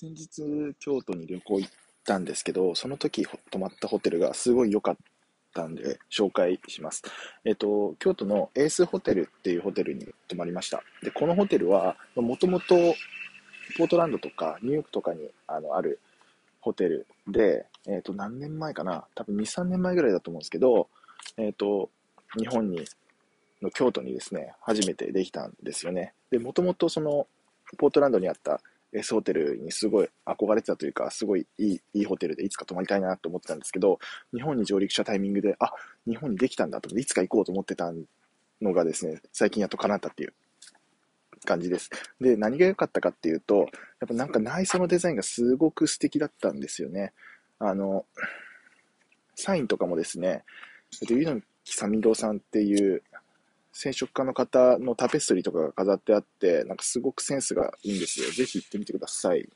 先日、京都に旅行行ったんですけど、その時泊まったホテルがすごい良かったんで、紹介します。えっと、京都のエースホテルっていうホテルに泊まりました。で、このホテルは、もともと、ポートランドとかニューヨークとかにあのあるホテルで、えっと、何年前かな？多分2、3年前ぐらいだと思うんですけど、えっと、日本に、の京都にですね、初めてできたんですよね。で、もともとその、ポートランドにあった S ホテルにすごい憧れてたというか、すごいいいいいホテルでいつか泊まりたいなと思ってたんですけど、日本に上陸したタイミングで、あ、日本にできたんだと思って、いつか行こうと思ってたのがですね、最近やっと叶ったっていう感じです。で、何が良かったかっていうと、やっぱなんか内装のデザインがすごく素敵だったんですよね。あの、サインとかもですね、猪木さみろさんっていう染色家の方のタペストリーとかが飾ってあって、なんかすごくセンスがいいんですよ。ぜひ行ってみてください。